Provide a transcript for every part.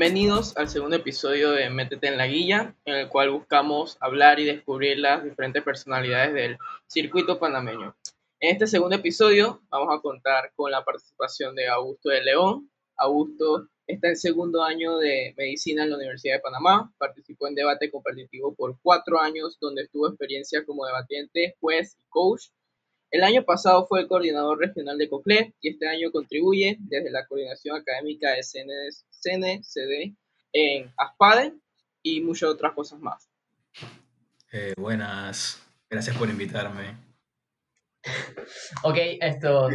Bienvenidos al segundo episodio de Métete en la Guilla, en el cual buscamos hablar y descubrir las diferentes personalidades del circuito panameño. En este segundo episodio vamos a contar con la participación de Augusto de León. Augusto está en segundo año de medicina en la Universidad de Panamá, participó en debate competitivo por cuatro años, donde tuvo experiencia como debatiente, juez y coach el año pasado fue el coordinador regional de COCLE y este año contribuye desde la coordinación académica de CNCD en ASPADE y muchas otras cosas más. Eh, buenas, gracias por invitarme. ok, esto.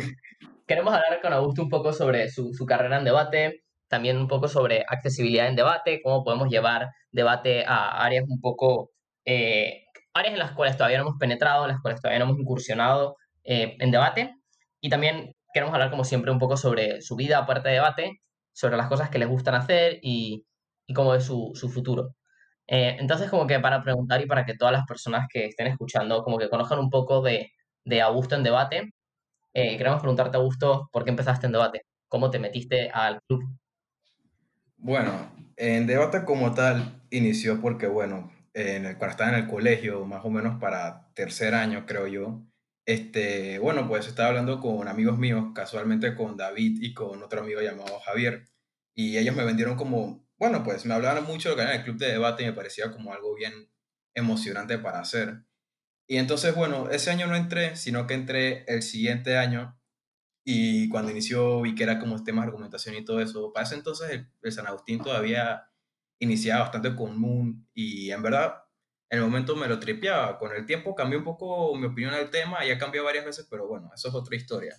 Queremos hablar con Augusto un poco sobre su, carrera en debate, también un poco sobre accesibilidad en debate, cómo podemos llevar debate a áreas un poco, eh, áreas en las cuales todavía no hemos penetrado, en las cuales todavía no hemos incursionado, eh, en debate. Y también queremos hablar, como siempre, un poco sobre su vida aparte de debate, sobre las cosas que les gustan hacer y, y cómo es su, su futuro. Eh, entonces, como que para preguntar y para que todas las personas que estén escuchando, como que conozcan un poco de, de Augusto en debate, eh, queremos preguntarte, Augusto, ¿por qué empezaste en debate? ¿Cómo te metiste al club? Bueno, en debate como tal inició porque, bueno, en el, cuando estaba en el colegio, más o menos para tercer año, creo yo, este, bueno, pues estaba hablando con amigos míos, casualmente con David y con otro amigo llamado Javier, y ellos me vendieron como, bueno, pues me hablaban mucho de lo que era el club de debate y me parecía como algo bien emocionante para hacer. Y entonces, bueno, ese año no entré, sino que entré el siguiente año y cuando inició vi que era como tema de argumentación y todo eso. Para ese entonces el, el San Agustín todavía iniciaba bastante común y en verdad en el momento me lo tripeaba. Con el tiempo cambió un poco mi opinión del tema, ya cambiado varias veces, pero bueno, eso es otra historia.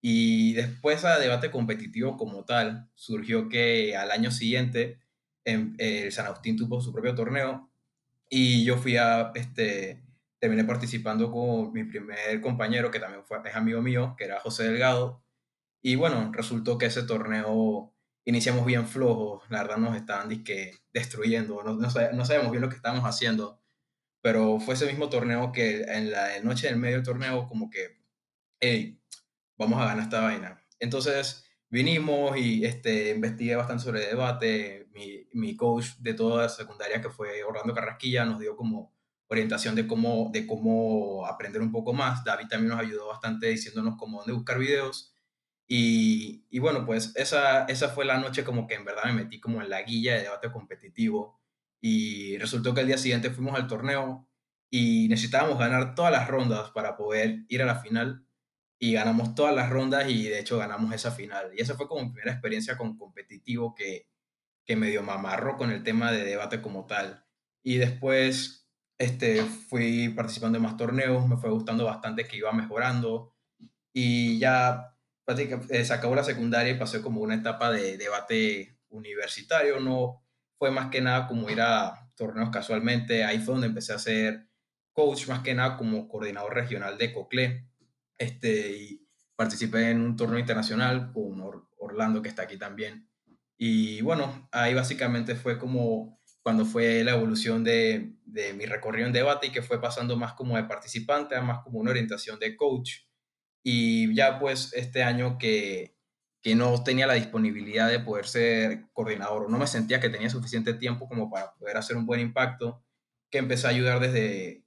Y después a debate competitivo como tal, surgió que al año siguiente en, el San Agustín tuvo su propio torneo y yo fui a, este, terminé participando con mi primer compañero, que también fue, es amigo mío, que era José Delgado. Y bueno, resultó que ese torneo iniciamos bien flojos, la verdad nos estaban disque, destruyendo, no, no, no sabemos bien lo que estábamos haciendo pero fue ese mismo torneo que en la noche del medio torneo como que, hey, vamos a ganar esta vaina. Entonces vinimos y este, investigué bastante sobre debate, mi, mi coach de toda la secundaria que fue Orlando Carrasquilla nos dio como orientación de cómo, de cómo aprender un poco más. David también nos ayudó bastante diciéndonos cómo dónde buscar videos. Y, y, bueno, pues esa, esa fue la noche como que en verdad me metí como en la guilla de debate competitivo y resultó que el día siguiente fuimos al torneo y necesitábamos ganar todas las rondas para poder ir a la final y ganamos todas las rondas y de hecho ganamos esa final. Y esa fue como mi primera experiencia con competitivo que, que medio mamarro con el tema de debate como tal. Y después este, fui participando en más torneos, me fue gustando bastante que iba mejorando y ya eh, se acabó la secundaria y pasé como una etapa de debate universitario, no fue más que nada como ir a torneos casualmente. Ahí fue donde empecé a ser coach, más que nada como coordinador regional de COCLE. Este, y participé en un torneo internacional con Orlando, que está aquí también. Y bueno, ahí básicamente fue como cuando fue la evolución de, de mi recorrido en debate y que fue pasando más como de participante a más como una orientación de coach. Y ya pues este año que que no tenía la disponibilidad de poder ser coordinador o no me sentía que tenía suficiente tiempo como para poder hacer un buen impacto, que empecé a ayudar desde,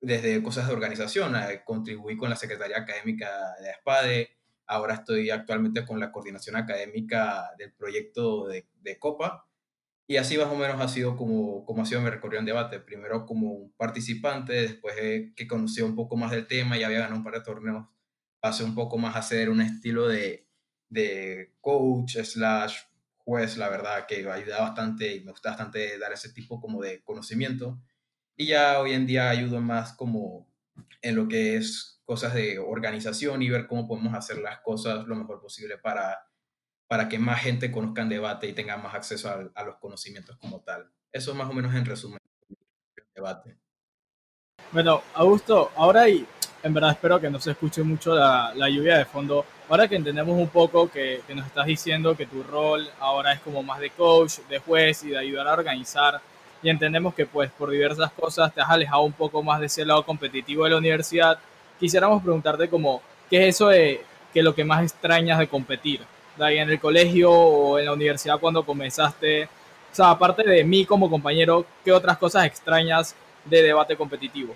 desde cosas de organización. Contribuí con la Secretaría Académica de ASPADE, ahora estoy actualmente con la coordinación académica del proyecto de, COPA, y así más o menos ha sido como, como ha sido mi recorrido en debate. Primero como un participante, después que conocí un poco más del tema y había ganado un par de torneos, pasé un poco más a hacer un estilo de de coach slash juez, la verdad que ayuda bastante y me gusta bastante dar ese tipo como de conocimiento. Y ya hoy en día ayudo más como en lo que es cosas de organización y ver cómo podemos hacer las cosas lo mejor posible para, para que más gente conozca el debate y tenga más acceso a, a los conocimientos como tal. Eso más o menos en resumen el debate. Bueno, Augusto, ahora y en verdad espero que no se escuche mucho la, la lluvia de fondo Ahora que entendemos un poco que, que, nos estás diciendo que tu rol ahora es como más de coach, de juez y de ayudar a organizar, y entendemos que pues por diversas cosas te has alejado un poco más de ese lado competitivo de la universidad, quisiéramos preguntarte como, ¿qué es eso de que lo que más extrañas de competir? de ahí en el colegio o en la universidad cuando comenzaste? O sea, aparte de mí como compañero, ¿qué otras cosas extrañas de debate competitivo?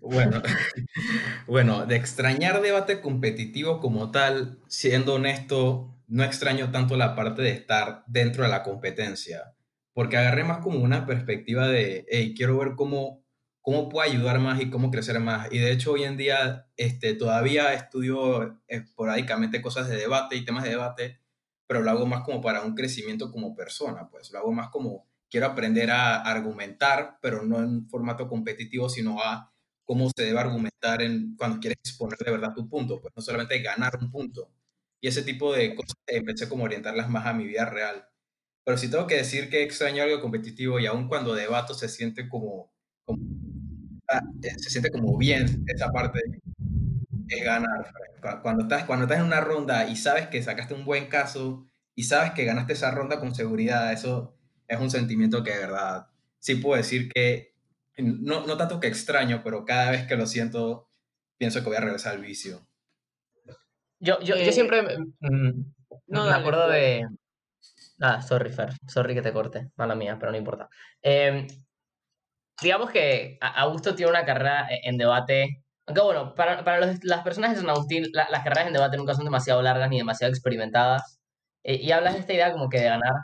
Bueno, bueno, de extrañar debate competitivo como tal, siendo honesto, no extraño tanto la parte de estar dentro de la competencia, porque agarré más como una perspectiva de, hey, quiero ver cómo, cómo puedo ayudar más y cómo crecer más. Y de hecho hoy en día este, todavía estudio esporádicamente cosas de debate y temas de debate, pero lo hago más como para un crecimiento como persona, pues lo hago más como quiero aprender a argumentar, pero no en formato competitivo, sino a cómo se debe argumentar en, cuando quieres exponer de verdad tu punto, pues no solamente ganar un punto. Y ese tipo de cosas empecé como a orientarlas más a mi vida real. Pero si tengo que decir que extraño algo competitivo y aún cuando debato se siente como, ah, eh, se siente como bien esa parte es ganar. Cuando estás, cuando estás en una ronda y sabes que sacaste un buen caso y sabes que ganaste esa ronda con seguridad, eso es un sentimiento que de verdad sí puedo decir que no, no tanto que extraño, pero cada vez que lo siento, pienso que voy a regresar al vicio. Yo, yo, yo Eh, siempre mm, no, me acuerdo dale. de... Ah, sorry, Fer. Sorry que te corte. Mala mía, pero no importa. Em, digamos que Augusto tiene una carrera e- en debate. Aunque bueno, para, para los- las personas de San Agustín, la- las carreras en debate nunca son demasiado largas ni demasiado experimentadas. Eh, y hablas de esta idea como que de ganar.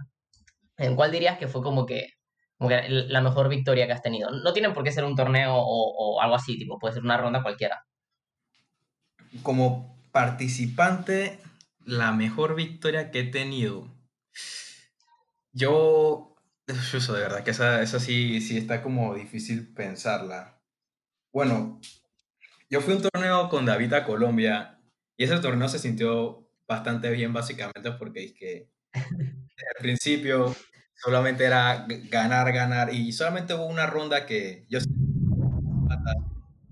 ¿En cuál dirías que fue como que, como que la mejor victoria que has tenido? No tienen por qué ser un torneo o, o algo así, tipo, puede ser una ronda cualquiera. Como participante, la mejor victoria que he tenido. Yo, eso de verdad que esa, esa sí, sí está como difícil pensarla. Bueno, yo fui a un torneo con David a Colombia y ese torneo se sintió bastante bien básicamente porque es que al principio solamente era ganar, ganar y solamente hubo una ronda que yo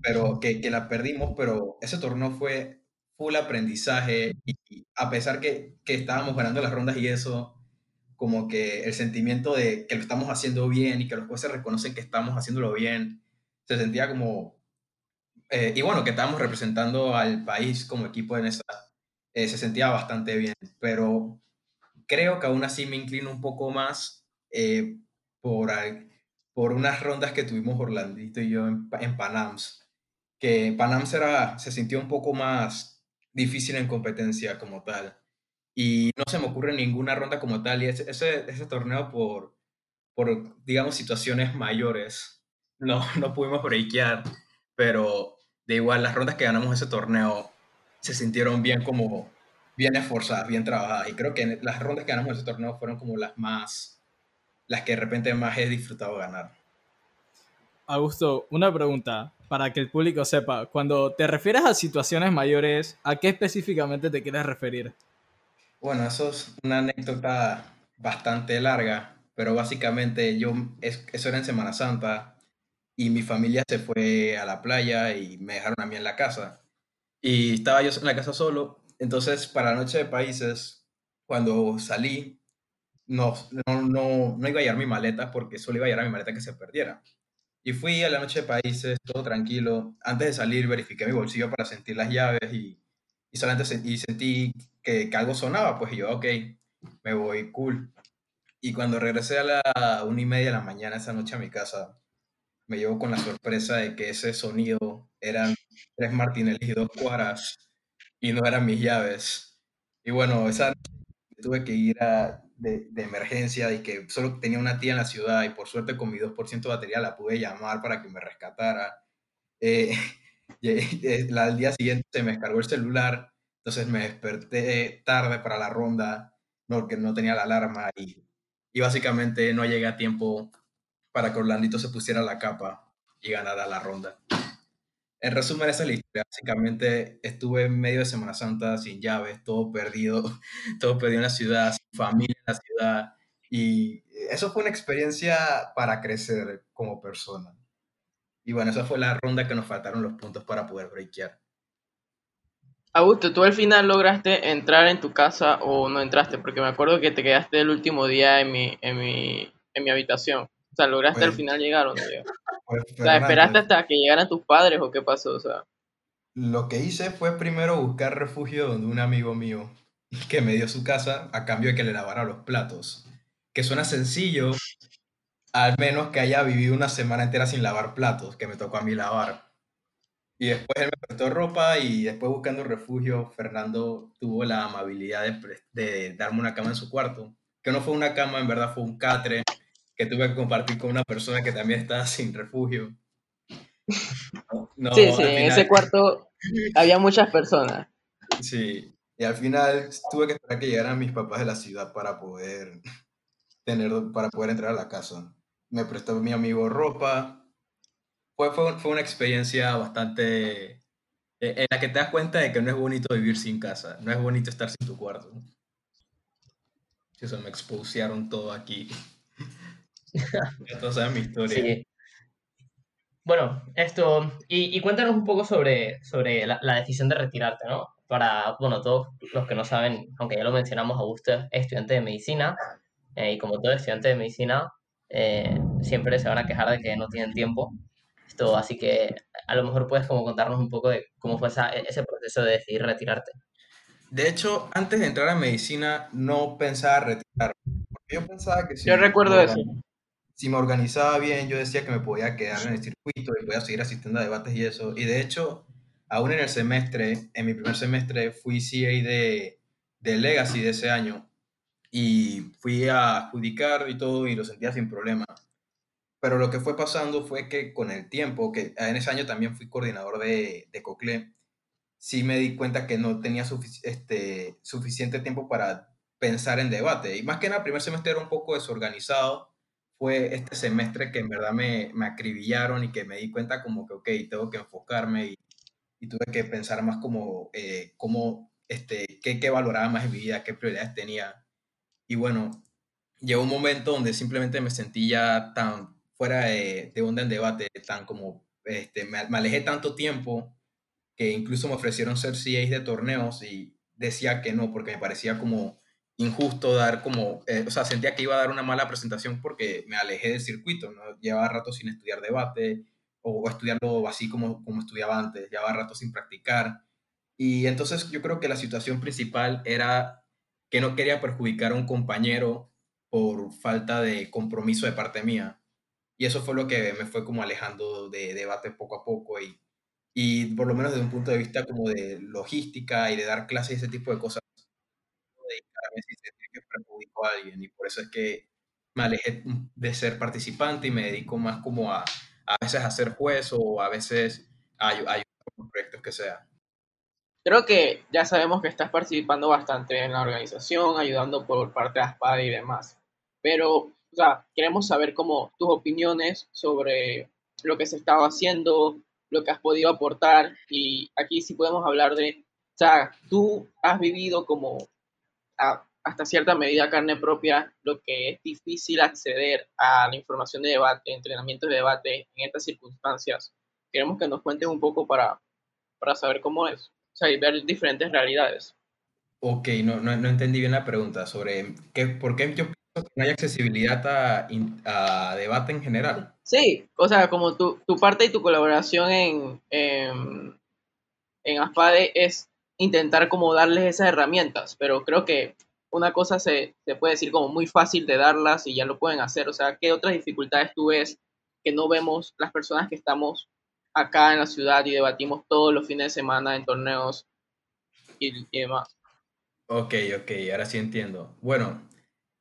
pero que, que la perdimos, pero ese torneo fue full aprendizaje y, y a pesar que, que estábamos ganando las rondas y eso, como que el sentimiento de que lo estamos haciendo bien y que los jueces reconocen que estamos haciéndolo bien, se sentía como... eh, y bueno, que estábamos representando al país como equipo en esa, eh, se sentía bastante bien, pero creo que aún así me inclino un poco más eh, por, por unas rondas que tuvimos Orlandito y yo en, en Panams, que Panams era, se sintió un poco más difícil en competencia como tal. Y no se me ocurre ninguna ronda como tal. Y ese, ese, ese torneo por, por, digamos, situaciones mayores, no, no pudimos breakear, pero de igual las rondas que ganamos ese torneo se sintieron bien como, bien esforzadas, bien trabajadas. Y creo que las rondas que ganamos ese torneo fueron como las más, las que de repente más he disfrutado ganar. Augusto, una pregunta para que el público sepa. Cuando te refieres a situaciones mayores, ¿a qué específicamente te quieres referir? Bueno, eso es una anécdota bastante larga, pero básicamente yo, es- eso era en Semana Santa y mi familia se fue a la playa y me dejaron a mí en la casa. Y estaba yo en la casa solo, entonces para la noche de países, cuando salí, no, no, no, no iba a llevar mi maleta porque solo iba a llevar mi maleta que se perdiera. Y fui a la noche de países, todo tranquilo. Antes de salir verifiqué mi bolsillo para sentir las llaves y, y solamente sen- y sentí que, que algo sonaba, pues y yo, ok, me voy, cool. Y cuando regresé a la una y media de la mañana esa noche a mi casa, me llevo con la sorpresa de que ese sonido eran tres martinellis y dos cuaras y no eran mis llaves. Y bueno, esa noche tuve que ir a, de, emergencia y que solo tenía una tía en la ciudad y por suerte con mi 2% de batería la pude llamar para que me rescatara. Eh, y, eh, la- al día siguiente se me descargó el celular, entonces me desperté tarde para la ronda, no, que no tenía la alarma y, y básicamente no llegué a tiempo para que Orlandito se pusiera la capa y ganara la ronda. En resumen, esa es la historia. Básicamente estuve en medio de Semana Santa sin llaves, todo perdido, todo perdido en la ciudad, sin familia en la ciudad. Y eso fue una experiencia para crecer como persona. Y bueno, esa fue la ronda que nos faltaron los puntos para poder breakear. Augusto, ¿tú al final lograste entrar en tu casa o no entraste? Porque me acuerdo que te quedaste el último día en mi, en mi, en mi habitación. O sea, ¿lograste al Pues- final llegar o no llegar? Pues, O sea, ¿esperaste hasta que llegaran tus padres o qué pasó? O sea, Lo que hice fue primero buscar refugio donde un amigo mío. que me dio su casa a cambio de que le lavara los platos. Que suena sencillo, al menos que haya vivido una semana entera sin lavar platos, que me tocó a mí lavar. Y después él me prestó ropa y después buscando refugio, Fernando tuvo la amabilidad de, de darme una cama en su cuarto. Que no fue una cama, en verdad fue un catre que tuve que compartir con una persona que también estaba sin refugio. sí, sí, en ese cuarto había muchas personas. Sí, y al final tuve que esperar que llegaran mis papás de la ciudad para poder tener, para poder entrar a la casa. Me prestó mi amigo ropa. Fue, fue, fue una experiencia bastante e, en la que te das cuenta de que no es bonito vivir sin casa, no es bonito estar sin tu cuarto. Eso me expulsaron todo aquí. ya todos saben mi historia. Sí. Bueno, esto, y, y, cuéntanos un poco sobre, sobre la, la, decisión de retirarte, ¿no? Para, bueno, todos los que no saben, aunque ya lo mencionamos, Augusto es estudiante de medicina, eh, y como todo estudiante de medicina, eh, siempre se van a quejar de que no tienen tiempo. Esto, así que a lo mejor puedes como contarnos un poco de cómo fue esa, ese proceso de decidir retirarte. De hecho, antes de entrar a medicina, no pensaba retirarme. Yo pensaba que si Yo recuerdo eso si me organizaba bien, yo decía que me podía quedar en el circuito y podía seguir asistiendo a debates y eso. Y de hecho, aún en el semestre, en mi primer semestre, fui CA de, de Legacy de ese año y fui a adjudicar y todo y lo sentía sin problema. Pero lo que fue pasando fue que con el tiempo, que en ese año también fui coordinador de, de COCLE, sí me di cuenta que no tenía este, suficiente tiempo para pensar en debate. Y más que nada, el primer semestre era un poco desorganizado fue este semestre que en verdad me, me acribillaron y que me di cuenta como que, ok, tengo que enfocarme y, y tuve que pensar más como eh, cómo, este, qué, qué valoraba más en mi vida, qué prioridades tenía. Y bueno, llegó un momento donde simplemente me sentí ya tan fuera de, de onda en debate, tan como, este, me, me, alejé tanto tiempo que incluso me ofrecieron ser CA de torneos y decía que no, porque me parecía como injusto dar como, eh, o sea, sentía que iba a dar una mala presentación porque me alejé del circuito, ¿no? Llevaba rato sin estudiar debate o, estudiarlo así como, como estudiaba antes, llevaba rato sin practicar. Y entonces yo creo que la situación principal era que no quería perjudicar a un compañero por falta de compromiso de parte mía. Y eso fue lo que me fue como alejando de debate poco a poco y, y por lo menos desde un punto de vista como de logística y de dar clases y ese tipo de cosas, si que perjudicó a alguien y por eso es que me alejé de ser participante y me dedico más como a a veces a ser juez o a veces a, ayudar con proyectos que sea. Creo que ya sabemos que estás participando bastante en la organización, ayudando por parte de ASPAD y demás. Pero, o sea, queremos saber cómo tus opiniones sobre lo que se estaba haciendo, lo que has podido aportar. Y aquí sí podemos hablar de, o sea, tú has vivido como hasta cierta medida carne propia lo que es difícil acceder a la información de debate, entrenamiento de debate en estas circunstancias. Queremos que nos cuentes un poco para, para saber cómo es, o sea, y ver diferentes realidades. Ok, no, no, no entendí bien la pregunta sobre qué, por qué yo pienso que no hay accesibilidad a, a debate en general. Sí, o sea, como tu, tu parte y tu colaboración en, en, en ASPADE es intentar como darles esas herramientas, pero creo que una cosa se, se, puede decir como muy fácil de darlas y ya lo pueden hacer. O sea, ¿qué otras dificultades tú ves que no vemos las personas que estamos acá en la ciudad y debatimos todos los fines de semana en torneos y, demás? Ok, ok, ahora sí entiendo. Bueno,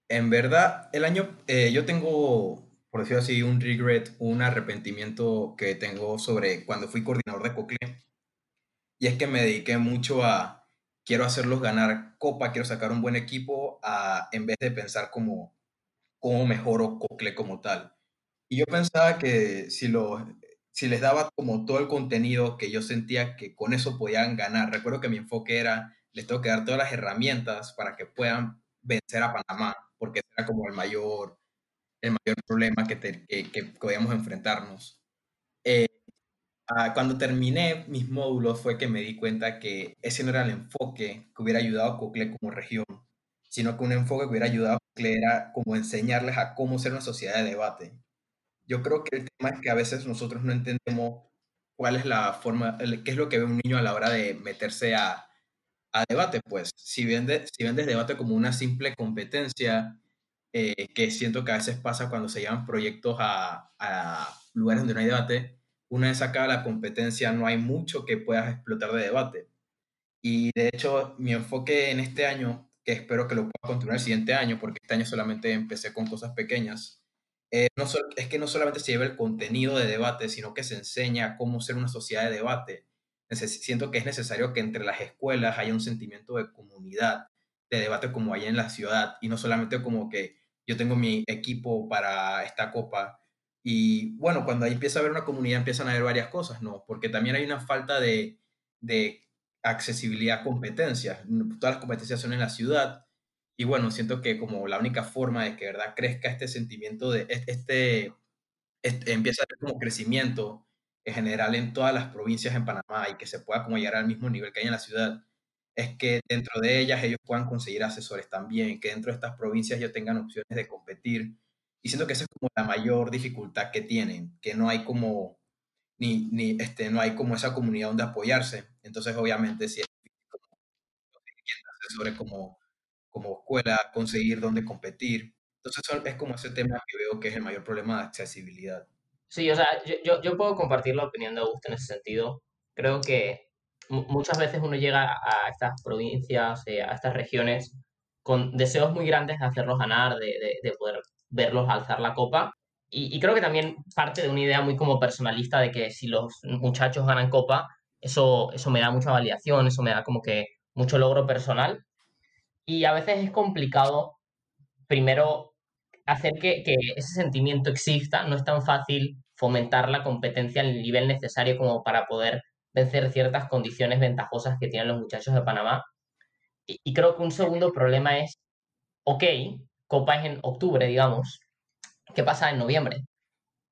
en verdad, el año, eh, yo tengo, por decirlo así, un regret, un arrepentimiento que tengo sobre cuando fui coordinador de COCLE y es que me dediqué mucho a, quiero hacerlos ganar copa, quiero sacar un buen equipo, a, en vez de pensar como cómo mejoro Cocle como tal. Y yo pensaba que si, lo, si les daba como todo el contenido que yo sentía que con eso podían ganar, recuerdo que mi enfoque era, les tengo que dar todas las herramientas para que puedan vencer a Panamá, porque era como el mayor, el mayor problema que, que, que podíamos enfrentarnos. Eh, Ah, cuando terminé mis módulos fue que me di cuenta que ese no era el enfoque que hubiera ayudado a Cocle como región, sino que un enfoque que hubiera ayudado a Cocle era como enseñarles a cómo ser una sociedad de debate. Yo creo que el tema es que a veces nosotros no entendemos cuál es la forma, qué es lo que ve un niño a la hora de meterse a, a debate, pues si, vende, si vendes debate como una simple competencia, eh, que siento que a veces pasa cuando se llevan proyectos a, a lugares donde no hay debate, una vez acaba la competencia no hay mucho que puedas explotar de debate. Y de hecho, mi enfoque en este año, que espero que lo pueda continuar el siguiente año, porque este año solamente empecé con cosas pequeñas, eh, es que no solamente se lleve el contenido de debate, sino que se enseña cómo ser una sociedad de debate. siento que es necesario que entre las escuelas haya un sentimiento de comunidad, de debate como hay en la ciudad, y no solamente como que yo tengo mi equipo para esta copa. Y bueno, cuando ahí empieza a haber una comunidad, empiezan a haber varias cosas, ¿no? Porque también hay una falta de, de accesibilidad a competencias. Todas las competencias son en la ciudad. Y bueno, siento que como la única forma de que verdad crezca este sentimiento de este, este, empieza a haber como crecimiento en general en todas las provincias en Panamá y que se pueda como llegar al mismo nivel que hay en la ciudad, es que dentro de ellas ellos puedan conseguir asesores también, que dentro de estas provincias ellos tengan opciones de competir. Y siento que esa es como la mayor dificultad que tienen, que no hay como, ni, ni este, no hay como esa comunidad donde apoyarse. Entonces, obviamente, si es como, asesores como, como escuela, conseguir dónde competir. Entonces, es como ese tema que veo que es el mayor problema de accesibilidad. Sí, o sea, yo, yo puedo compartir la opinión de Augusto en ese sentido. Creo que muchas veces uno llega a estas provincias, eh, a estas regiones, con deseos muy grandes de hacerlos ganar, de, de, poder verlos alzar la copa. Y, creo que también parte de una idea muy como personalista de que si los muchachos ganan copa, eso, eso me da mucha validación, eso me da como que mucho logro personal. Y a veces es complicado, primero, hacer que, que ese sentimiento exista. No es tan fácil fomentar la competencia al nivel necesario como para poder vencer ciertas condiciones ventajosas que tienen los muchachos de Panamá. Y, creo que un segundo problema es, ok, Copa es en octubre, digamos, ¿qué pasa en noviembre?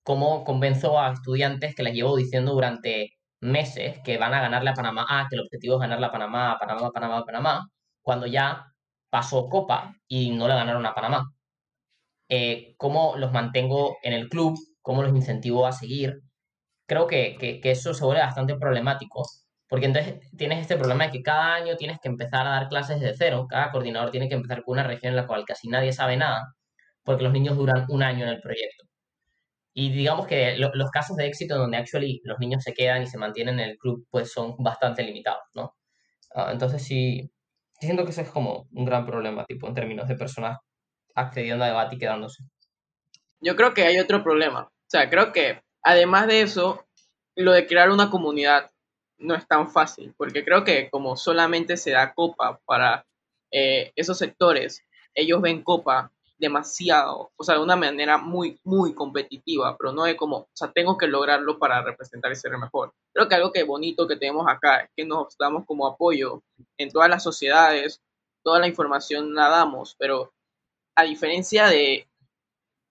¿Cómo convenzo a estudiantes que les llevo diciendo durante meses que van a ganarle a Panamá, ah, que el objetivo es ganarle a Panamá, Panamá, Panamá, Panamá, cuando ya pasó Copa y no le ganaron a Panamá? Eh, ¿Cómo los mantengo en el club? ¿Cómo los incentivo a seguir? creo que, que, eso se vuelve bastante problemático, porque entonces tienes este problema de que cada año tienes que empezar a dar clases de cero, cada coordinador tiene que empezar con una región en la cual casi nadie sabe nada, porque los niños duran un año en el proyecto. Y digamos que los casos de éxito donde actually los niños se quedan y se mantienen en el club, pues son bastante limitados, ¿no? Ah, entonces sí, siento que eso es como un gran problema, tipo, en términos de personas accediendo a debate y quedándose. Yo creo que hay otro problema. O sea, creo que Además de eso, lo de crear una comunidad no es tan fácil, porque creo que como solamente se da copa para eh, esos sectores, ellos ven copa demasiado, o sea, de una manera muy, muy competitiva, pero no de como, o sea, tengo que lograrlo para representar y ser mejor. Creo que algo que bonito que tenemos acá es que nos damos como apoyo en todas las sociedades, toda la información la damos, pero a diferencia de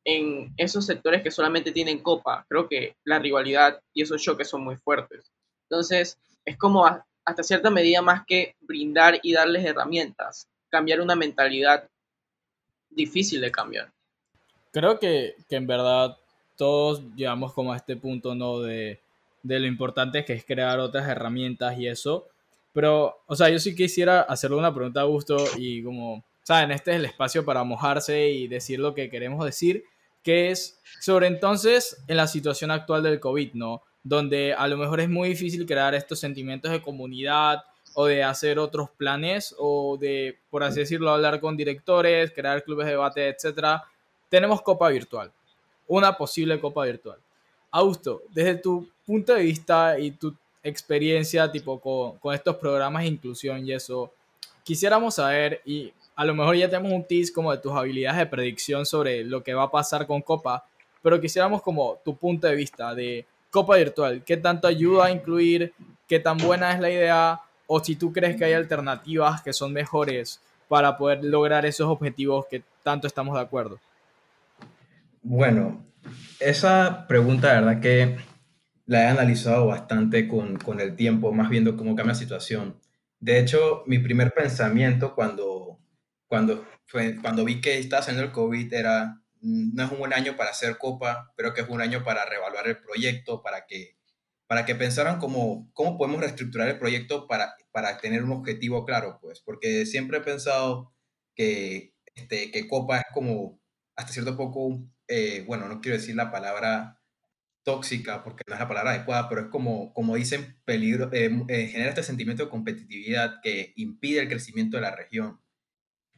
en esos sectores que solamente tienen copa, creo que la rivalidad y esos choques son muy fuertes. Entonces, es como hasta cierta medida más que brindar y darles herramientas, cambiar una mentalidad difícil de cambiar. Creo que, en verdad todos llegamos como a este punto, ¿no? De, de lo importante que es crear otras herramientas y eso. Pero, o sea, yo sí quisiera hacerle una pregunta a Gusto y como, saben, este es el espacio para mojarse y decir lo que queremos decir que es sobre entonces en la situación actual del COVID, ¿no? Donde a lo mejor es muy difícil crear estos sentimientos de comunidad o de hacer otros planes o de, por así decirlo, hablar con directores, crear clubes de debate, etc. Tenemos copa virtual, una posible copa virtual. Augusto, desde tu punto de vista y tu experiencia tipo con, con estos programas de inclusión y eso, quisiéramos saber, y a lo mejor ya tenemos un tease como de tus habilidades de predicción sobre lo que va a pasar con Copa, pero quisiéramos como tu punto de vista de Copa Virtual, qué tanto ayuda a incluir, qué tan buena es la idea, o si tú crees que hay alternativas que son mejores para poder lograr esos objetivos que tanto estamos de acuerdo. Bueno, esa pregunta, la verdad que la he analizado bastante con, con el tiempo, más viendo cómo cambia la situación. De hecho, mi primer pensamiento cuando cuando, cuando vi que estaba haciendo el COVID era, no es un buen año para hacer copa, pero que es un año para reevaluar el proyecto, para que para que pensaran como, cómo podemos reestructurar el proyecto para, para tener un objetivo claro, pues, porque siempre he pensado que, este, que Copa es como, hasta cierto poco, eh, bueno, no quiero decir la palabra tóxica, porque no es la palabra adecuada, pero es como, como dicen, peligro, eh, eh, genera este sentimiento de competitividad que impide el crecimiento de la región.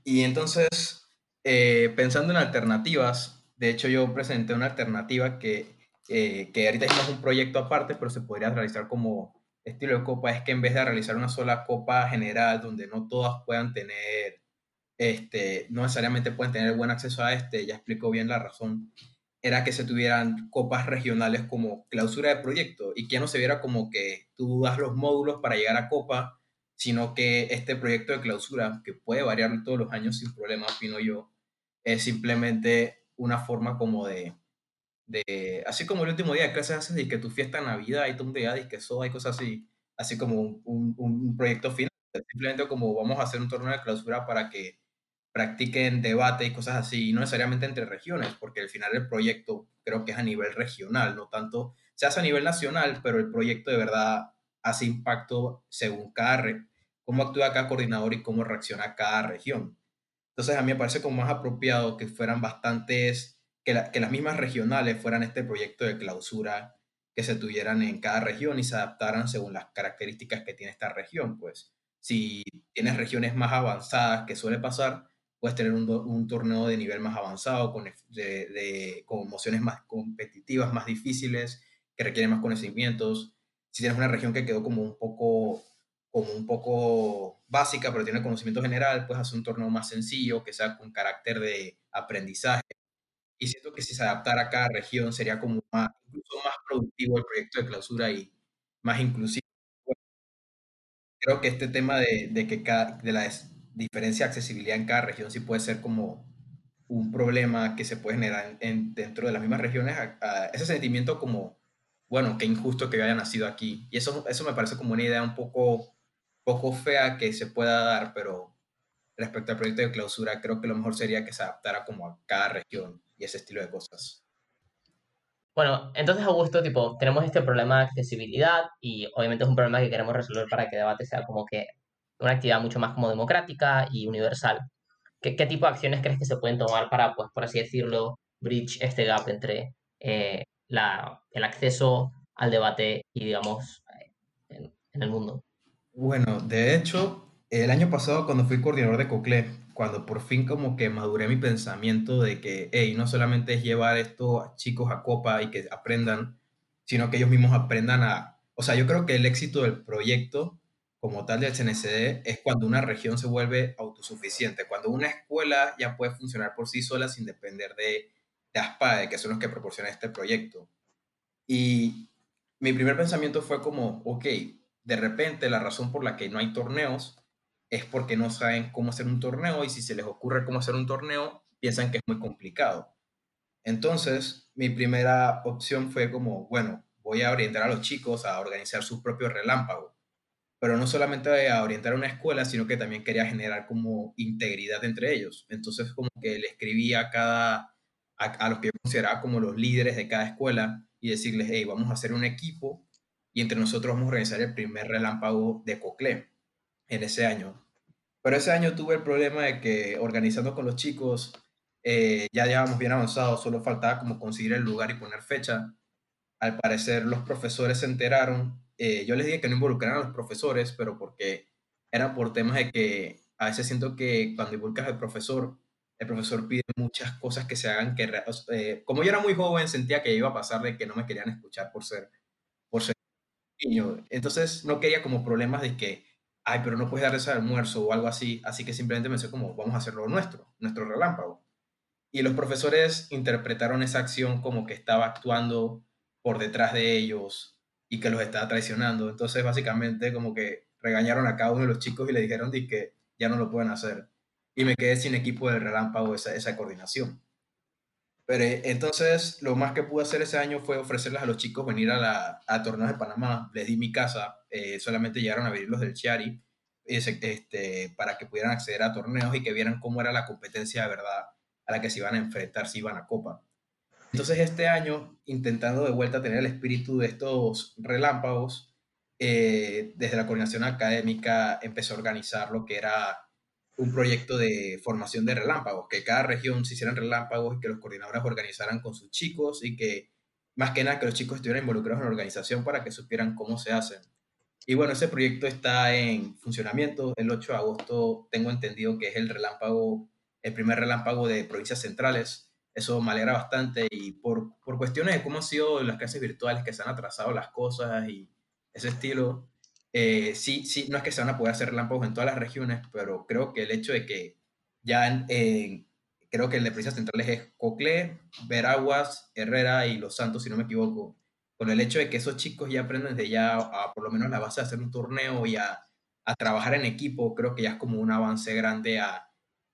Y entonces, pensando en alternativas, de hecho yo presenté una alternativa que eh, que ahorita hicimos un proyecto aparte, pero se podría realizar como estilo de copa, es que en vez de realizar una sola copa general donde no todas puedan tener, este, no necesariamente pueden tener buen acceso a este, ya explico bien la razón, era que se tuvieran copas regionales como clausura de proyecto y que no se viera como que tú das los módulos para llegar a copa, sino que este proyecto de clausura, que puede variar todos los años sin problema, opino yo, es simplemente una forma como de de, así como el último día de clases haces y que tu fiesta de Navidad y tu día y que eso hay cosas así, así como un, un, proyecto final, simplemente como vamos a hacer un torneo de clausura para que practiquen debate y cosas así, y no necesariamente entre regiones, porque al final el proyecto creo que es a nivel regional, no tanto, se hace a nivel nacional, pero el proyecto de verdad hace impacto según cada, cómo actúa cada coordinador y cómo reacciona cada región. Entonces a mí me parece como más apropiado que fueran bastantes que, las mismas regionales fueran este proyecto de clausura que se tuvieran en cada región y se adaptaran según las características que tiene esta región. Pues si tienes regiones más avanzadas, que suele pasar, puedes tener un, torneo de nivel más avanzado, con, de, con emociones más competitivas, más difíciles, que requieren más conocimientos. Si tienes una región que quedó como un poco como un poco básica, pero tiene conocimiento general, puedes hacer un torneo más sencillo, que sea con carácter de aprendizaje, y siento que si se adaptara a cada región sería como más, incluso más productivo el proyecto de clausura y más inclusivo. Creo que este tema de, de que cada, de la diferencia de accesibilidad en cada región sí puede ser como un problema que se puede generar en, dentro de las mismas regiones, ese sentimiento como, bueno, qué injusto que haya nacido aquí. Y eso, eso me parece como una idea un poco, poco fea que se pueda dar, pero respecto al proyecto de clausura, creo que lo mejor sería que se adaptara como a cada región y ese estilo de cosas. Bueno, entonces Augusto, tipo, tenemos este problema de accesibilidad y obviamente es un problema que queremos resolver para que el debate sea como que una actividad mucho más como democrática y universal. ¿Qué, qué tipo de acciones crees que se pueden tomar para, pues, por así decirlo, bridge este gap entre eh, la, el acceso al debate y, digamos, en, en el mundo? Bueno, de hecho, el año pasado cuando fui coordinador de COCLE, cuando por fin como que maduré mi pensamiento de que, hey, no solamente es llevar estos chicos a copa y que aprendan, sino que ellos mismos aprendan a... O sea, yo creo que el éxito del proyecto como tal del CNCD es cuando una región se vuelve autosuficiente, cuando una escuela ya puede funcionar por sí sola sin depender de, de ASPADE, que son los que proporcionan este proyecto. Y mi primer pensamiento fue como, ok, de repente la razón por la que no hay torneos es porque no saben cómo hacer un torneo y si se les ocurre cómo hacer un torneo, piensan que es muy complicado. Entonces, mi primera opción fue como, bueno, voy a orientar a los chicos a organizar su propio relámpago. Pero no solamente a orientar a una escuela, sino que también quería generar como integridad entre ellos. Entonces, como que le escribía a cada, a, los que yo consideraba como los líderes de cada escuela y decirles, hey, vamos a hacer un equipo y entre nosotros vamos a organizar el primer relámpago de Coclé en ese año. Pero ese año tuve el problema de que organizando con los chicos, eh, ya llevábamos bien avanzados, solo faltaba como conseguir el lugar y poner fecha. Al parecer los profesores se enteraron, eh, yo les dije que no involucraran a los profesores, pero porque era por temas de que a veces siento que cuando involucras al profesor, el profesor pide muchas cosas que se hagan que, eh, como yo era muy joven, sentía que iba a pasar de que no me querían escuchar por ser niño. Entonces no quería como problemas de que ay, pero no puedes dar ese almuerzo o algo así, así que simplemente me sé como, vamos a hacerlo nuestro, nuestro relámpago. Y los profesores interpretaron esa acción como que estaba actuando por detrás de ellos y que los estaba traicionando. Entonces, básicamente, como que regañaron a cada uno de los chicos y le dijeron que ya no lo pueden hacer. Y me quedé sin equipo del relámpago, esa, esa coordinación. Pero eh, entonces, lo más que pude hacer ese año fue ofrecerles a los chicos venir a la a torneos de Panamá. Les di mi casa, eh, solamente llegaron a venir los del Chiari este, para que pudieran acceder a torneos y que vieran cómo era la competencia de verdad a la que se iban a enfrentar si iban a Copa. Entonces este año, intentando de vuelta tener el espíritu de estos relámpagos, eh, desde la coordinación académica empezó a organizar lo que era un proyecto de formación de relámpagos, que cada región se hicieran relámpagos y que los coordinadores organizaran con sus chicos y que más que nada que los chicos estuvieran involucrados en la organización para que supieran cómo se hacen. Y bueno, ese proyecto está en funcionamiento. El 8 de agosto tengo entendido que es el relámpago, el primer relámpago de provincias centrales. Eso me alegra bastante y por, por cuestiones de cómo han sido las clases virtuales que se han atrasado las cosas y ese estilo, eh, sí, sí, no es que se van a poder hacer relámpagos en todas las regiones, pero creo que el hecho de que ya en, creo que el de provincias centrales es Coclé, Veraguas, Herrera y Los Santos, si no me equivoco, con el hecho de que esos chicos ya aprenden de ya a por lo menos la base de hacer un torneo y a, a trabajar en equipo, creo que ya es como un avance grande a,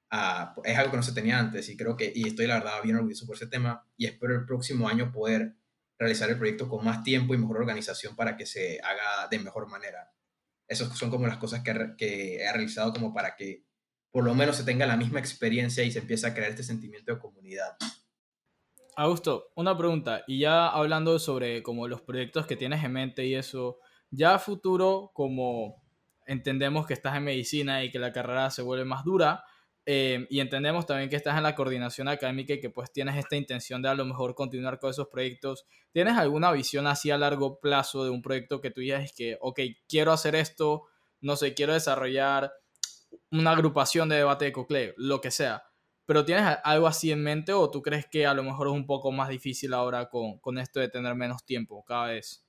a, es algo que no se tenía antes y creo que, y estoy la verdad bien orgulloso por ese tema y espero el próximo año poder realizar el proyecto con más tiempo y mejor organización para que se haga de mejor manera. Esas son como las cosas que, que he realizado como para que por lo menos se tenga la misma experiencia y se empiece a crear este sentimiento de comunidad. Augusto, una pregunta, y ya hablando sobre como los proyectos que tienes en mente y eso, ya a futuro, como entendemos que estás en medicina y que la carrera se vuelve más dura, eh, y entendemos también que estás en la coordinación académica y que pues tienes esta intención de a lo mejor continuar con esos proyectos. ¿Tienes alguna visión así a largo plazo de un proyecto que tú digas que, ok, quiero hacer esto, no sé, quiero desarrollar una agrupación de debate de COCLE, lo que sea? ¿Pero tienes algo así en mente o tú crees que a lo mejor es un poco más difícil ahora con, con esto de tener menos tiempo cada vez?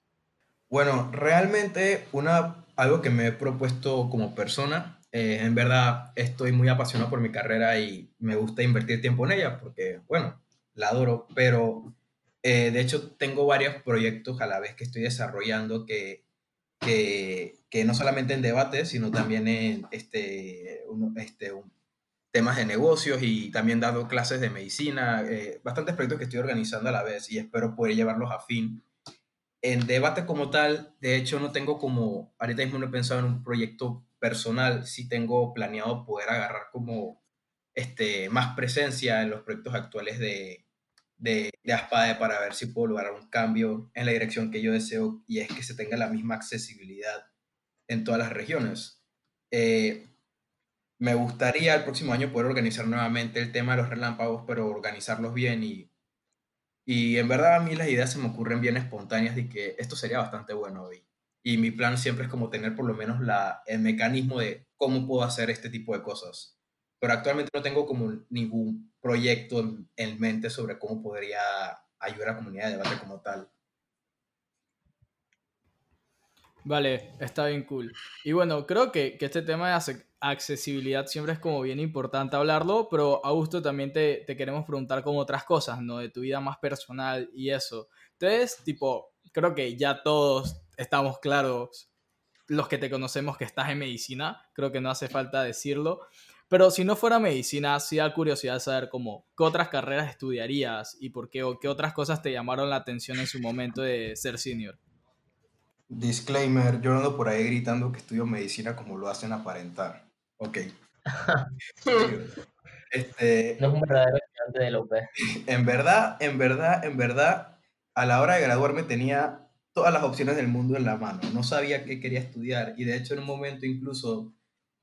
Bueno, realmente una, algo que me he propuesto como persona eh, en verdad estoy muy apasionado por mi carrera y me gusta invertir tiempo en ella porque, bueno, la adoro, pero eh, de hecho tengo varios proyectos a la vez que estoy desarrollando que, que, que no solamente en debate, sino también en este, este, temas de negocios y también dado clases de medicina, eh, bastantes proyectos que estoy organizando a la vez y espero poder llevarlos a fin. En debate como tal, de hecho no tengo como, ahorita mismo no he pensado en un proyecto personal sí tengo planeado poder agarrar como este, más presencia en los proyectos actuales de, de, de ASPADE para ver si puedo lograr un cambio en la dirección que yo deseo y es que se tenga la misma accesibilidad en todas las regiones. Eh, me gustaría el próximo año poder organizar nuevamente el tema de los relámpagos, pero organizarlos bien y, y en verdad a mí las ideas se me ocurren bien espontáneas de que esto sería bastante bueno hoy y mi plan siempre es como tener por lo menos la, el mecanismo de cómo puedo hacer este tipo de cosas. Pero actualmente no tengo como ningún proyecto en, mente sobre cómo podría ayudar a la comunidad de debate como tal. Vale, está bien cool. Y bueno, creo que, que, este tema de accesibilidad siempre es como bien importante hablarlo, pero Augusto también te, te, queremos preguntar como otras cosas, ¿no? De tu vida más personal y eso. Entonces, tipo, creo que ya todos estamos claros los que te conocemos que estás en medicina, creo que no hace falta decirlo. Pero si no fuera medicina, sí da curiosidad saber cómo, qué otras carreras estudiarías y por qué o qué otras cosas te llamaron la atención en su momento de ser senior. Disclaimer, yo ando por ahí gritando que estudio medicina como lo hacen aparentar. Ok. este, no es un verdadero estudiante de la UP. En verdad, en verdad, en verdad, a la hora de graduarme tenía todas las opciones del mundo en la mano. No sabía qué quería estudiar y de hecho en un momento incluso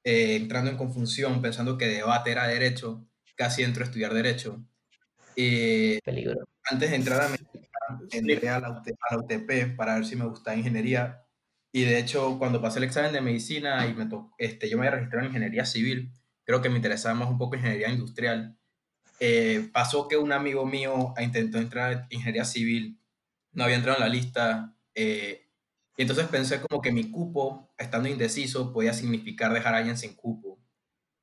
eh, entrando en confusión, pensando que debate era derecho, casi entro a estudiar derecho. y Peligro. Antes de entrar a entré a la, UTP para ver si me gustaba ingeniería y de hecho cuando pasé el examen de medicina y me este, yo me había registrado en ingeniería civil, creo que me interesaba más un poco ingeniería industrial. Eh, pasó que un amigo mío intentó entrar en ingeniería civil, no había entrado en la lista eh, y entonces pensé como que mi cupo, estando indeciso, podía significar dejar a alguien sin cupo.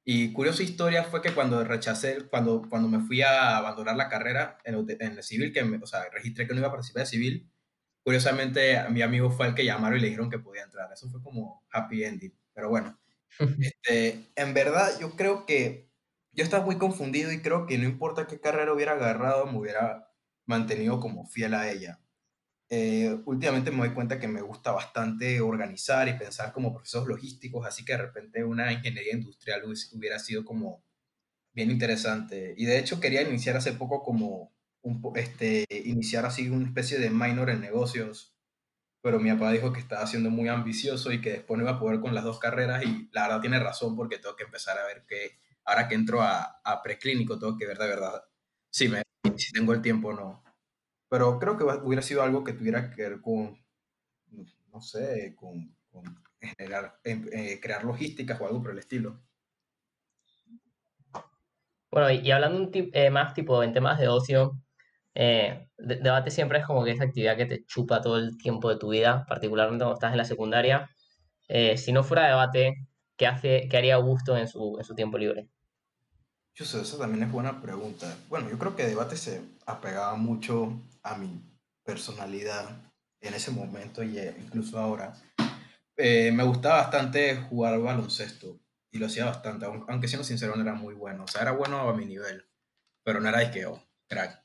Y curiosa historia fue que cuando rechacé, cuando, cuando me fui a abandonar la carrera en el, en el civil, que me, o sea, registré que no iba a participar de civil, curiosamente mi amigo fue el que llamaron y le dijeron que podía entrar. Eso fue como happy ending. Pero bueno, este, en verdad yo creo que yo estaba muy confundido y creo que no importa qué carrera hubiera agarrado, me hubiera mantenido como fiel a ella. Eh, últimamente me doy cuenta que me gusta bastante organizar y pensar como procesos logísticos, así que de repente una ingeniería industrial hubiera sido como bien interesante. Y de hecho quería iniciar hace poco como un, este, iniciar así una especie de minor en negocios, pero mi papá dijo que estaba siendo muy ambicioso y que después no iba a poder con las dos carreras y la verdad tiene razón porque tengo que empezar a ver que ahora que entro a, a preclínico tengo que ver de verdad si, me, si tengo el tiempo o no. Pero creo que hubiera sido algo que tuviera que ver con, no sé, con, generar, em- eh, crear logísticas o algo por el estilo. Bueno, y, hablando eh, más tipo en temas de ocio, eh, de- debate siempre es como que esa actividad que te chupa todo el tiempo de tu vida, particularmente cuando estás en la secundaria. Si no fuera debate, ¿qué hace, qué haría Augusto en su, en su tiempo libre? Yo sé, esa también es buena pregunta. Bueno, yo creo que debate se apegaba mucho a mi personalidad en ese momento y eh, incluso ahora. Eh, me gustaba bastante jugar baloncesto y lo hacía bastante, aun- aunque siendo sincero no era muy bueno. O sea, era bueno a mi nivel, pero no era de que, oh, crack.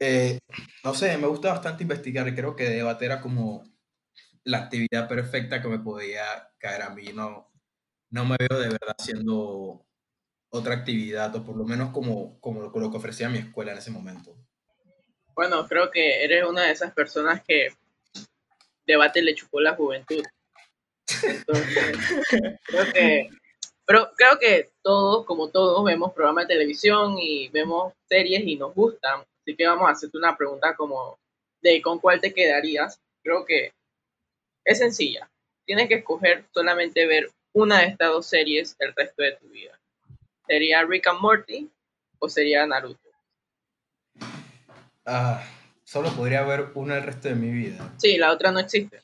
Eh, no sé, me gusta bastante investigar y creo que debate era como la actividad perfecta que me podía caer a mí. No, no me veo de verdad haciendo otra actividad, o por lo menos como, como lo, que ofrecía mi escuela en ese momento. Bueno, creo que eres una de esas personas que debate le chupó la juventud. Entonces, creo que, pero creo que todos, como todos, vemos programas de televisión y vemos series y nos gustan. Así que vamos a hacerte una pregunta como de con cuál te quedarías. Creo que es sencilla. Tienes que escoger solamente ver una de estas dos series el resto de tu vida. ¿Sería Rick and Morty o sería Naruto? Ah, solo podría haber una el resto de mi vida. Sí, la otra no existe.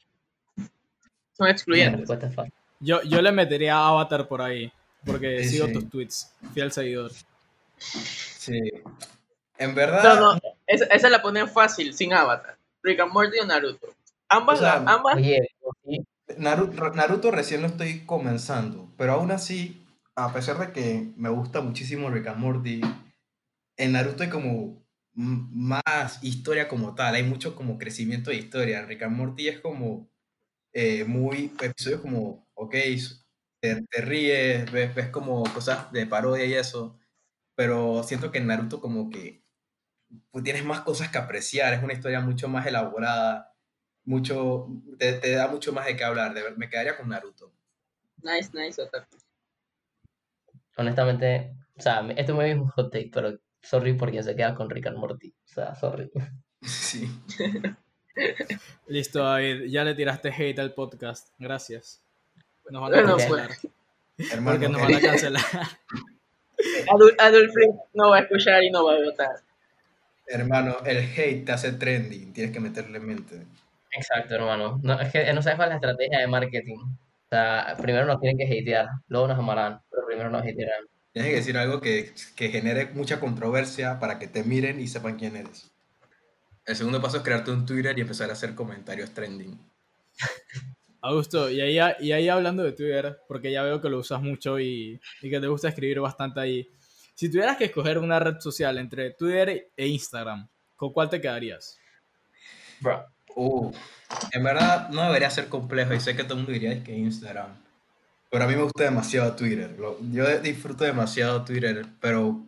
Son excluyentes. respuesta es fácil. Yo, yo le metería a Avatar por ahí, porque Sí, sigo sí. tus tweets, fiel seguidor. Sí. En verdad, No, no, esa, esa la ponen fácil, sin avatar. Rick and Morty o Naruto. Ambas, O sea, la- ambas Oye, Naruto, Naruto recién lo estoy comenzando, pero aún así, a pesar de que me gusta muchísimo Rick and en Naruto hay como más historia como tal, hay mucho como crecimiento de historia. En Rick and es como eh, muy episodios como, ok, te, te ríes, ves, como cosas de parodia y eso, pero siento que en Naruto como que pues, tienes más cosas que apreciar, es una historia mucho más elaborada, mucho, te, te da mucho más de qué hablar, de me quedaría con Naruto. Nice, nice, otaku. Honestamente, o sea, me- esto me es un hot take, pero sorry por quien se queda con Rick and Morty. O sea, sorry. Sí. Listo, David, ya le tiraste hate al podcast. Gracias. Nos van a Bueno, cancelar. Hermano, Porque nos van a el, cancelar. Adult, Adult no va a escuchar y no va a votar. hermano, el hate te hace trending, tienes que meterle mente. Exacto, hermano. No, es que no sabes cuál es la estrategia de marketing. O sea, primero nos tienen que hatear, luego nos amarán, Tienes que decir algo que, que genere mucha controversia para que te miren y sepan quién eres. El segundo paso es crearte un Twitter y empezar a hacer comentarios trending. Augusto, y ahí, y ahí hablando de Twitter, porque ya veo que lo usas mucho y, y que te gusta escribir bastante ahí. Si tuvieras que escoger una red social entre Twitter e Instagram, ¿con cuál te quedarías? Bro, Uh, en verdad no debería ser complejo y sé que todo el mundo diría que Instagram. Pero a mí me gusta demasiado Twitter. Yo disfruto demasiado Twitter, pero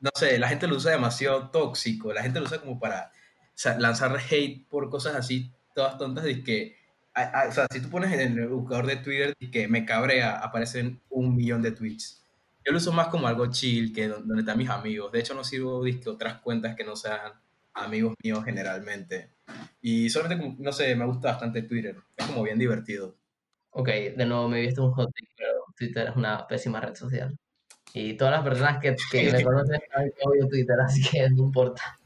no sé, la gente lo usa demasiado tóxico. La gente lo usa como para lanzar hate por cosas así, todas tontas. Y que, a- a- o sea, si tú pones en el buscador de Twitter y que me cabrea, aparecen un millón de tweets. Yo lo uso más como algo chill, que don- donde están mis amigos. De hecho, no sirvo de otras cuentas que no sean amigos míos generalmente. Y solamente, no sé, me gusta bastante Twitter. Es como bien divertido. Ok, de nuevo me viste un hot take, pero Twitter es una pésima red social. Y todas las personas que, que me conocen saben que odio Twitter, así que no importa.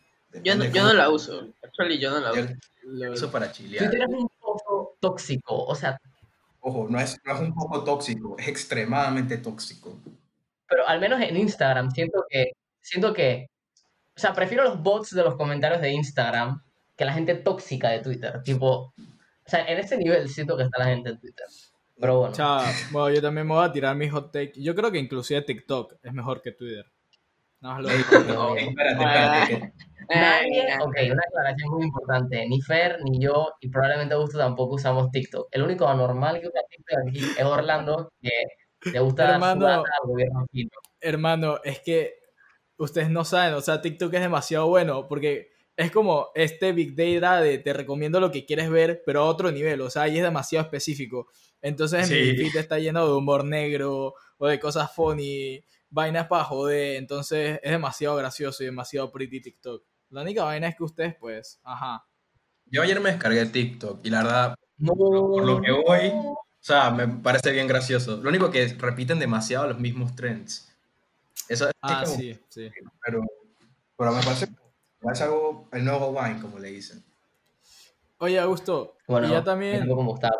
Yo no, yo no la uso. Actually, yo no la Yo uso. lo uso para chilear. Twitter es un poco tóxico, o sea, Ojo, no es, no es un poco tóxico, es extremadamente tóxico. pero al menos en Instagram siento que, siento que, o sea, prefiero los bots de los comentarios de Instagram que la gente tóxica de Twitter. Tipo, o sea, en ese nivel siento que está la gente en Twitter. Pero bueno, Chao. Bueno, yo también me voy a tirar mi hot take. Yo creo que inclusive TikTok es mejor que Twitter. Más lo digo. no. espérate, espérate. que- nadie, Eh, ok, una aclaración muy importante, ni Fer, ni yo, y probablemente Augusto tampoco usamos TikTok. El único anormal que usa TikTok aquí es Orlando, que le gusta dar su Hermano. data al gobierno chino. Hermano, es que ustedes no saben, o sea, TikTok es demasiado bueno porque es como este Big Data de te recomiendo lo que quieres ver, pero a otro nivel, o sea, ahí es demasiado específico. Entonces Sí. mi feed está lleno de humor negro o de cosas funny, vainas para joder, entonces es demasiado gracioso y demasiado pretty TikTok. La única vaina es que ustedes, pues, ajá. Yo ayer me descargué TikTok y la verdad, No, por lo que voy, o sea, me parece bien gracioso. Lo único que es, repiten demasiado los mismos trends. Eso es Ah, como- sí, sí. pero, pero me parece, parece algo, el nuevo Vine, como le dicen. Oye, Augusto, Bueno, y ya también, tampoco me gustaba.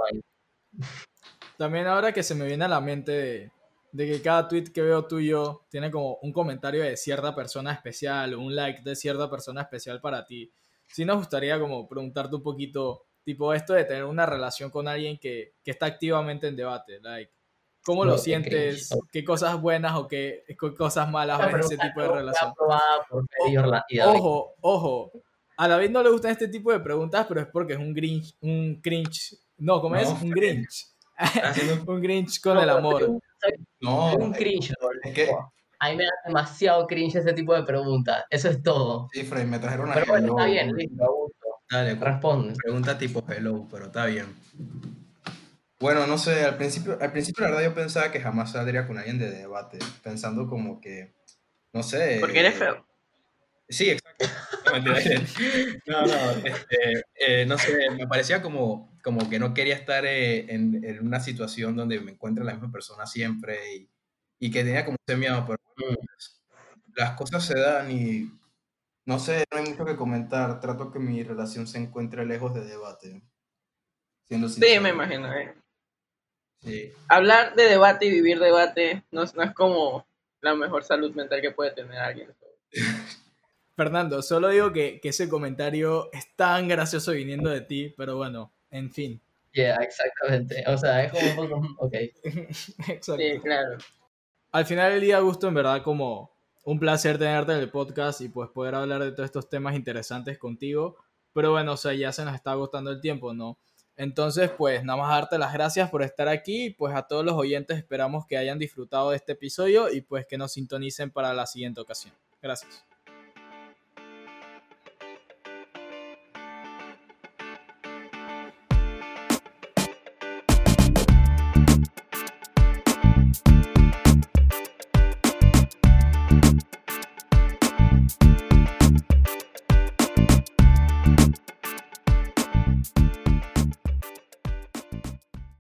también ahora que se me viene a la mente de, de que cada tweet que veo tuyo tiene como un comentario de cierta persona especial o un like de cierta persona especial para ti. Sí nos gustaría como preguntarte un poquito, tipo esto de tener una relación con alguien que, que está activamente en debate, like, ¿cómo No, lo sientes? cringe. ¿Qué cosas buenas o qué, qué cosas malas Esta ves en ese tipo de relación? David. Ojo, ojo. A David no le gustan este tipo de preguntas, pero es porque es un grinch, un cringe. No, ¿cómo No, es? Un grinch. Está haciendo- un grinch con No, el amor. soy no, soy un cringe, es que, A mí me da demasiado cringe ese tipo de preguntas. Eso es todo. sí, Fred, me trajeron una Pero bueno, está hello. bien, listo, Augusto. Dale, Responde. Pregunta tipo hello, pero está bien. Bueno, no sé, al principio, al principio la verdad yo pensaba que jamás saldría con alguien de debate, pensando como que, no sé. Porque eres feo. Sí, exacto. No, no, no, este, eh, no sé, me parecía como, como que no quería estar eh, en, en una situación donde me encuentre la misma persona siempre y, y que tenía como ese miedo, pero bueno, pues, las cosas se dan y no sé, no hay mucho que comentar. Trato que mi relación se encuentre lejos de debate. Siendo Sí, me imagino. eh. Sí. Hablar de debate y vivir debate no, es- no es como la mejor salud mental que puede tener alguien. Fernando, solo digo que, que ese comentario es tan gracioso viniendo de ti, pero bueno, en fin. Yeah, exactamente. O sea, es como un poco. Ok. Exacto. Sí, claro. Al final del día, Gusto, en verdad, como un placer tenerte en el podcast y pues poder hablar de todos estos temas interesantes contigo. Pero bueno, o sea, ya se nos está agotando el tiempo, ¿no? Entonces, pues nada más darte las gracias por estar aquí. Pues a todos los oyentes esperamos que hayan disfrutado de este episodio y pues que nos sintonicen para la siguiente ocasión. Gracias.